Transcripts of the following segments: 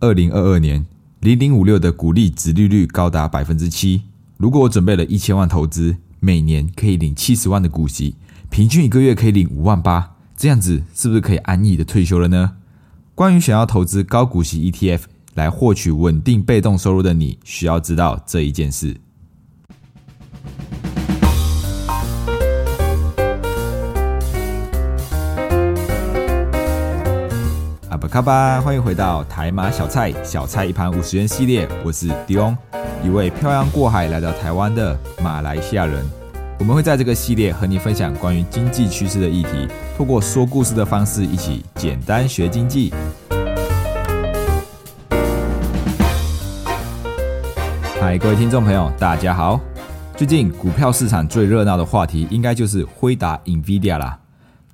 二零二二年零零五六的股利值利率高达百分之七。如果我准备了一千万投资，每年可以领七十万的股息，平均一个月可以领五万八，这样子是不是可以安逸的退休了呢？关于想要投资高股息 ETF 来获取稳定被动收入的你，需要知道这一件事。卡巴，欢迎回到台马小菜，小菜一盘五十元系列，我是迪翁，一位漂洋过海来到台湾的马来西亚人。我们会在这个系列和你分享关于经济趋势的议题，透过说故事的方式，一起简单学经济。嗨，各位听众朋友，大家好。最近股票市场最热闹的话题，应该就是辉达 （NVIDIA） 啦。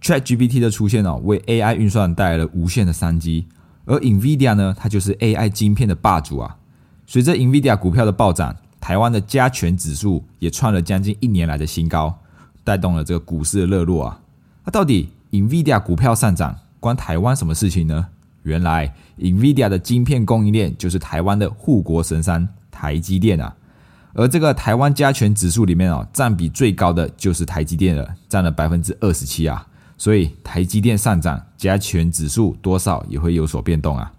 ChatGPT 的出现哦，为 AI 运算带来了无限的商机。而 NVIDIA 呢，它就是 AI 晶片的霸主啊。随着 NVIDIA 股票的暴涨，台湾的加权指数也创了将近一年来的新高，带动了这个股市的热络啊。那到底 NVIDIA 股票上涨关台湾什么事情呢？原来 NVIDIA 的晶片供应链就是台湾的护国神山台积电啊。而这个台湾加权指数里面哦，占比最高的就是台积电了，占了百分之二十七啊。所以台积电上涨，加权指数多少也会有所变动啊。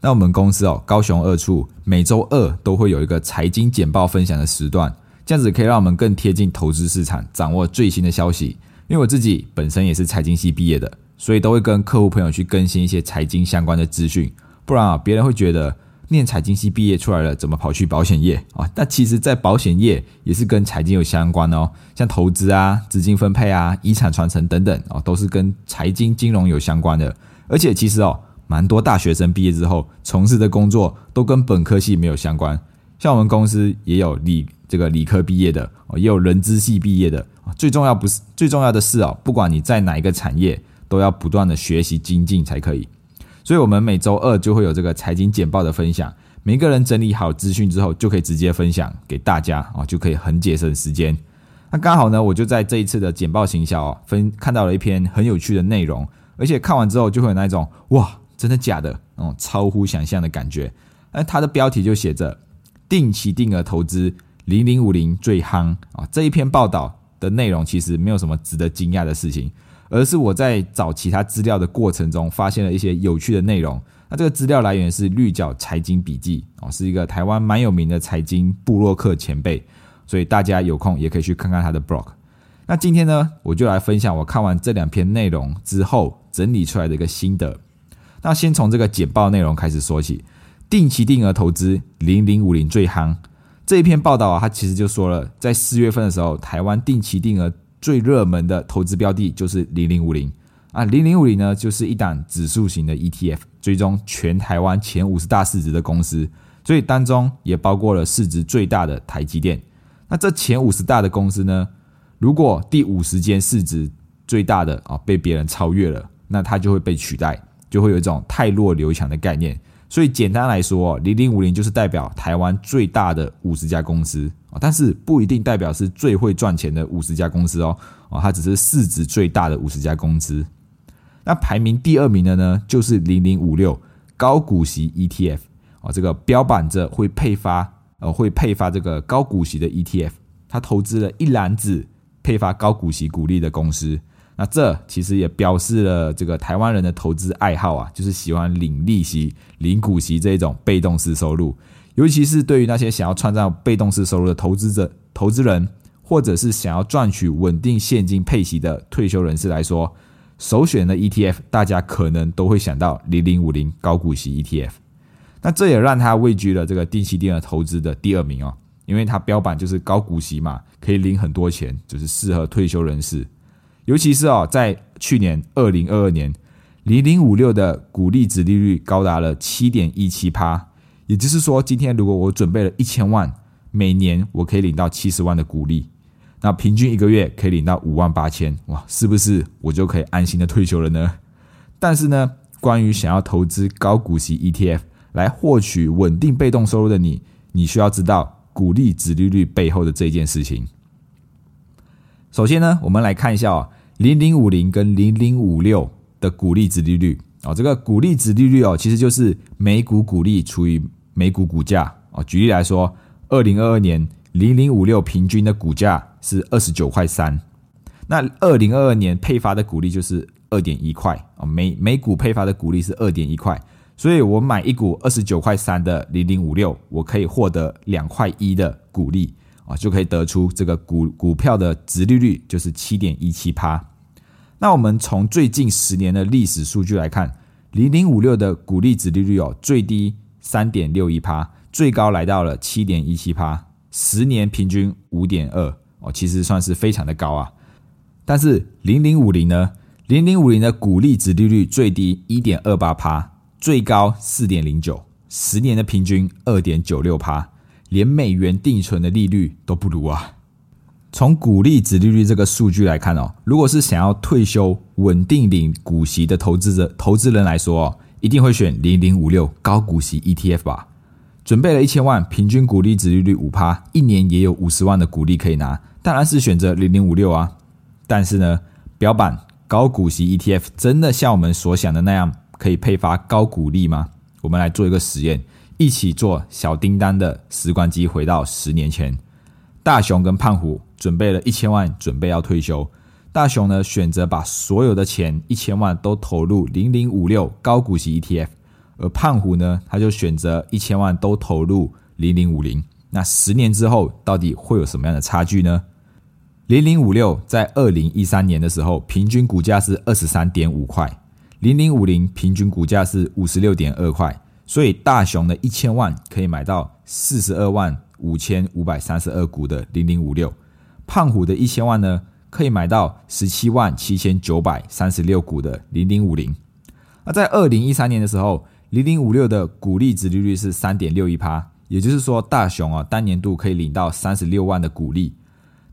那我们公司哦，高雄二处每周二都会有一个财经简报分享的时段，这样子可以让我们更贴近投资市场，掌握最新的消息。因为我自己本身也是财经系毕业的，所以都会跟客户朋友去更新一些财经相关的资讯。不然啊，别人会觉得念财经系毕业出来了，怎么跑去保险业啊？那其实，在保险业也是跟财经有相关的哦，像投资啊、资金分配啊、遗产传承等等哦，都是跟财经金融有相关的。而且其实哦。蛮多大学生毕业之后从事的工作都跟本科系没有相关，像我们公司也有理这个理科毕业的，也有人资系毕业的。最重要不是最重要的是哦，不管你在哪一个产业，都要不断的学习精进才可以。所以，我们每周二就会有这个财经简报的分享，每个人整理好资讯之后，就可以直接分享给大家啊，就可以很节省时间。那刚好呢，我就在这一次的简报行销分看到了一篇很有趣的内容，而且看完之后就会有那种哇。真的假的？哦，超乎想象的感觉。那它的标题就写着“定期定额投资零零五零最夯”啊。这一篇报道的内容其实没有什么值得惊讶的事情，而是我在找其他资料的过程中发现了一些有趣的内容。那这个资料来源是绿角财经笔记哦，是一个台湾蛮有名的财经布洛克前辈，所以大家有空也可以去看看他的 blog。那今天呢，我就来分享我看完这两篇内容之后整理出来的一个心得。那先从这个简报内容开始说起，定期定额投资零零五零最夯这一篇报道啊，它其实就说了，在四月份的时候，台湾定期定额最热门的投资标的就是零零五零啊，零零五零呢就是一档指数型的 ETF，追踪全台湾前五十大市值的公司，所以当中也包括了市值最大的台积电。那这前五十大的公司呢，如果第五十间市值最大的啊被别人超越了，那它就会被取代。就会有一种太弱留强的概念，所以简单来说，零零五零就是代表台湾最大的五十家公司啊，但是不一定代表是最会赚钱的五十家公司哦，哦，它只是市值最大的五十家公司。那排名第二名的呢，就是零零五六高股息 ETF 哦，这个标榜着会配发呃会配发这个高股息的 ETF，它投资了一篮子配发高股息股利的公司。那这其实也表示了这个台湾人的投资爱好啊，就是喜欢领利息、领股息这一种被动式收入。尤其是对于那些想要创造被动式收入的投资者、投资人，或者是想要赚取稳定现金配息的退休人士来说，首选的 ETF，大家可能都会想到零零五零高股息 ETF。那这也让他位居了这个定期定额投资的第二名哦，因为它标榜就是高股息嘛，可以领很多钱，就是适合退休人士。尤其是哦，在去年二零二二年，零零五六的股利值利率高达了七点一七趴，也就是说，今天如果我准备了一千万，每年我可以领到七十万的股利，那平均一个月可以领到五万八千，哇，是不是我就可以安心的退休了呢？但是呢，关于想要投资高股息 ETF 来获取稳定被动收入的你，你需要知道股利值利率背后的这件事情。首先呢，我们来看一下哦，零零五零跟零零五六的股利值利率，哦，这个股利值利率哦，其实就是每股股利除以每股股价。哦。举例来说，二零二二年零零五六平均的股价是二十九块三，那二零二二年配发的股利就是二点一块。哦，每每股配发的股利是二点一块，所以我买一股二十九块三的零零五六，我可以获得两块一的股利。啊，就可以得出这个股股票的值利率就是七点一七趴。那我们从最近十年的历史数据来看，零零五六的股利值利率哦，最低三点六一趴，最高来到了七点一七趴，十年平均五点二哦，其实算是非常的高啊。但是零零五零呢，零零五零的股利值利率最低一点二八趴，最高四点零九，十年的平均二点九六趴，连美元定存的利率都不如啊。从股利值利率这个数据来看哦，如果是想要退休稳定领股息的投资者、投资人来说哦，一定会选零零五六高股息 ETF 吧。准备了一千万，平均股利值利率五趴，一年也有五十万的股利可以拿，当然是选择零零五六啊。但是呢，标板高股息 ETF 真的像我们所想的那样可以配发高股利吗？我们来做一个实验，一起做小叮当的时光机，回到十年前，大雄跟胖虎。准备了一千万，准备要退休。大雄呢选择把所有的钱一千万都投入零零五六高股息 ETF，而胖虎呢他就选择一千万都投入零零五零。那十年之后到底会有什么样的差距呢？零零五六在二零一三年的时候平均股价是二十三点五块，零零五零平均股价是五十六点二块，所以大熊的一千万可以买到四十二万五千五百三十二股的零零五六。胖虎的一千万呢，可以买到十七万七千九百三十六股的零零五零。那在二零一三年的时候，零零五六的股利值利率是三点六一趴，也就是说大熊啊，单年度可以领到三十六万的股利。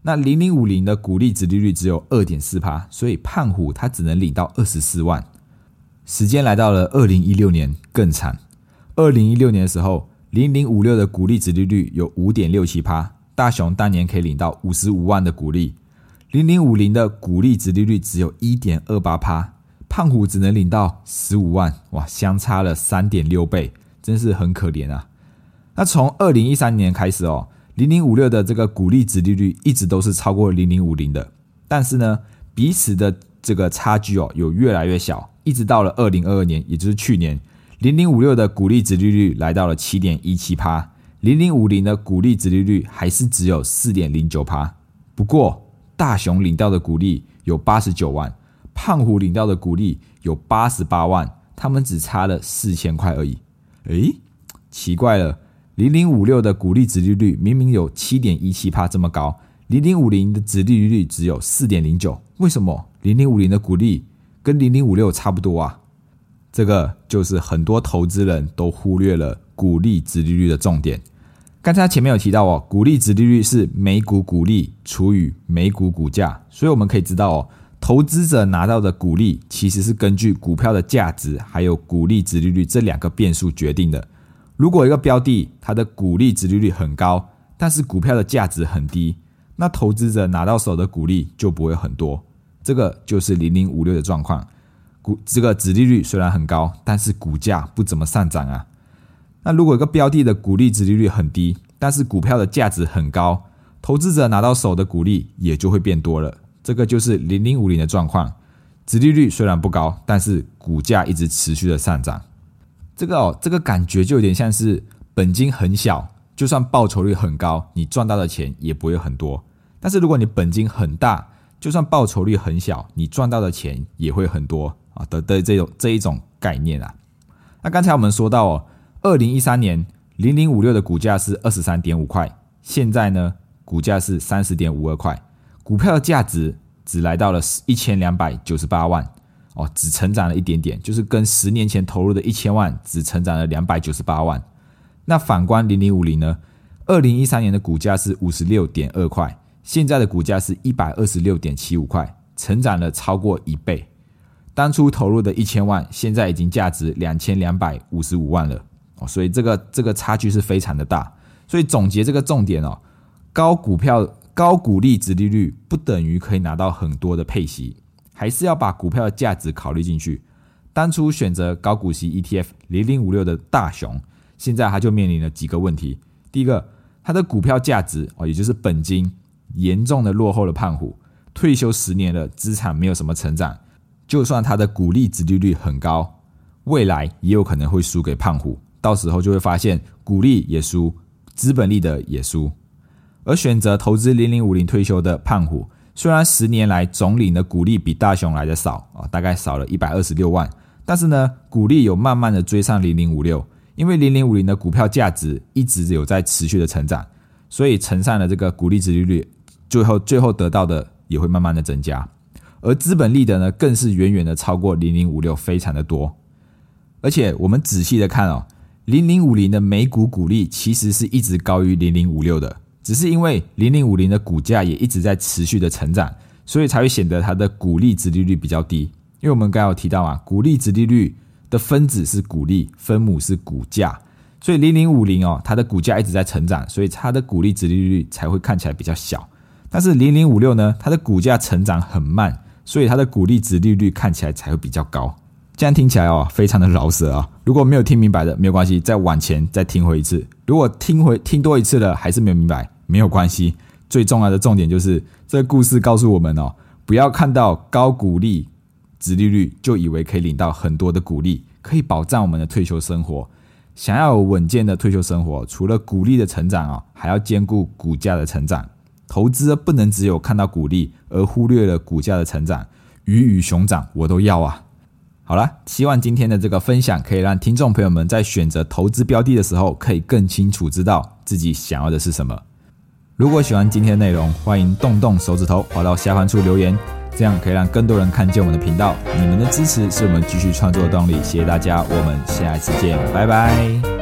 那零零五零的股利值利率只有二点四趴，所以胖虎他只能领到二十四万。时间来到了二零一六年，更惨。二零一六年的时候，零零五六的股利值利率有五点六七趴。大雄当年可以领到五十五万的股利，零零五零的股利值利率只有一点二八趴，胖虎只能领到十五万，哇，相差了三点六倍，真是很可怜啊。那从二零一三年开始哦，零零五六的这个股利值利率一直都是超过零零五零的，但是呢，彼此的这个差距哦有越来越小，一直到了二零二二年，也就是去年，零零五六的股利值利率来到了七点一七趴。零零五零的股利值利率还是只有四点零九趴，不过大雄领到的股利有八十九万，胖虎领到的股利有八十八万，他们只差了四千块而已。诶，奇怪了，零零五六的股利值利率明明有七点一七趴这么高，零零五零的值利率只有四点零九，为什么零零五零的股利跟零零五六差不多啊？这个就是很多投资人都忽略了股利值利率的重点。刚才前面有提到哦，股利值利率是每股股利除以每股股价，所以我们可以知道哦，投资者拿到的股利其实是根据股票的价值还有股利值利率这两个变数决定的。如果一个标的它的股利值利率很高，但是股票的价值很低，那投资者拿到手的股利就不会很多。这个就是零零五六的状况，这个值利率虽然很高，但是股价不怎么上涨啊。那如果一个标的的股利值利率很低，但是股票的价值很高，投资者拿到手的股利也就会变多了。这个就是零零五零的状况，值利率虽然不高，但是股价一直持续的上涨。这个哦，这个感觉就有点像是本金很小，就算报酬率很高，你赚到的钱也不会很多。但是如果你本金很大，就算报酬率很小，你赚到的钱也会很多啊的的这种这一种概念啊。那刚才我们说到哦。二零一三年，零零五六的股价是二十三点五块，现在呢，股价是三十点五二块，股票的价值只来到了一千两百九十八万，哦，只成长了一点点，就是跟十年前投入的一千万只成长了两百九十八万。那反观零零五零呢，二零一三年的股价是五十六点二块，现在的股价是一百二十六点七五块，成长了超过一倍。当初投入的一千万，现在已经价值两千两百五十五万了。哦，所以这个这个差距是非常的大。所以总结这个重点哦，高股票高股利值利率不等于可以拿到很多的配息，还是要把股票的价值考虑进去。当初选择高股息 ETF 零零五六的大熊，现在他就面临了几个问题。第一个，他的股票价值哦，也就是本金，严重的落后了胖虎。退休十年了，资产没有什么成长，就算他的股利殖利率很高，未来也有可能会输给胖虎。到时候就会发现，股利也输，资本利的也输。而选择投资零零五零退休的胖虎，虽然十年来总领的股利比大雄来的少啊，大概少了一百二十六万，但是呢，股利有慢慢的追上零零五六，因为零零五零的股票价值一直有在持续的成长，所以乘上了这个股利值利率，最后最后得到的也会慢慢的增加，而资本利得呢，更是远远的超过零零五六，非常的多，而且我们仔细的看哦，零零五零的每股股利其实是一直高于零零五六的。只是因为零零五零的股价也一直在持续的成长，所以才会显得它的股利值利率比较低。因为我们刚刚有提到啊，股利值利率的分子是股利，分母是股价，所以零零五零哦，它的股价一直在成长，所以它的股利值利率才会看起来比较小。但是零零五六呢，它的股价成长很慢，所以它的股利值利率看起来才会比较高。这样听起来哦，非常的饶舌啊！如果没有听明白的，没有关系，再往前再听回一次。如果听回听多一次了，还是没有明白。没有关系，最重要的重点就是这个故事告诉我们哦，不要看到高股利、殖利率就以为可以领到很多的股利，可以保障我们的退休生活。想要稳健的退休生活，除了股利的成长啊，还要兼顾股价的成长。投资不能只有看到股利而忽略了股价的成长，鱼与熊掌我都要啊！好了，希望今天的这个分享可以让听众朋友们在选择投资标的的时候，可以更清楚知道自己想要的是什么。如果喜欢今天的内容，欢迎动动手指头滑到下方处留言，这样可以让更多人看见我们的频道。你们的支持是我们继续创作的动力，谢谢大家，我们下一次见，拜拜。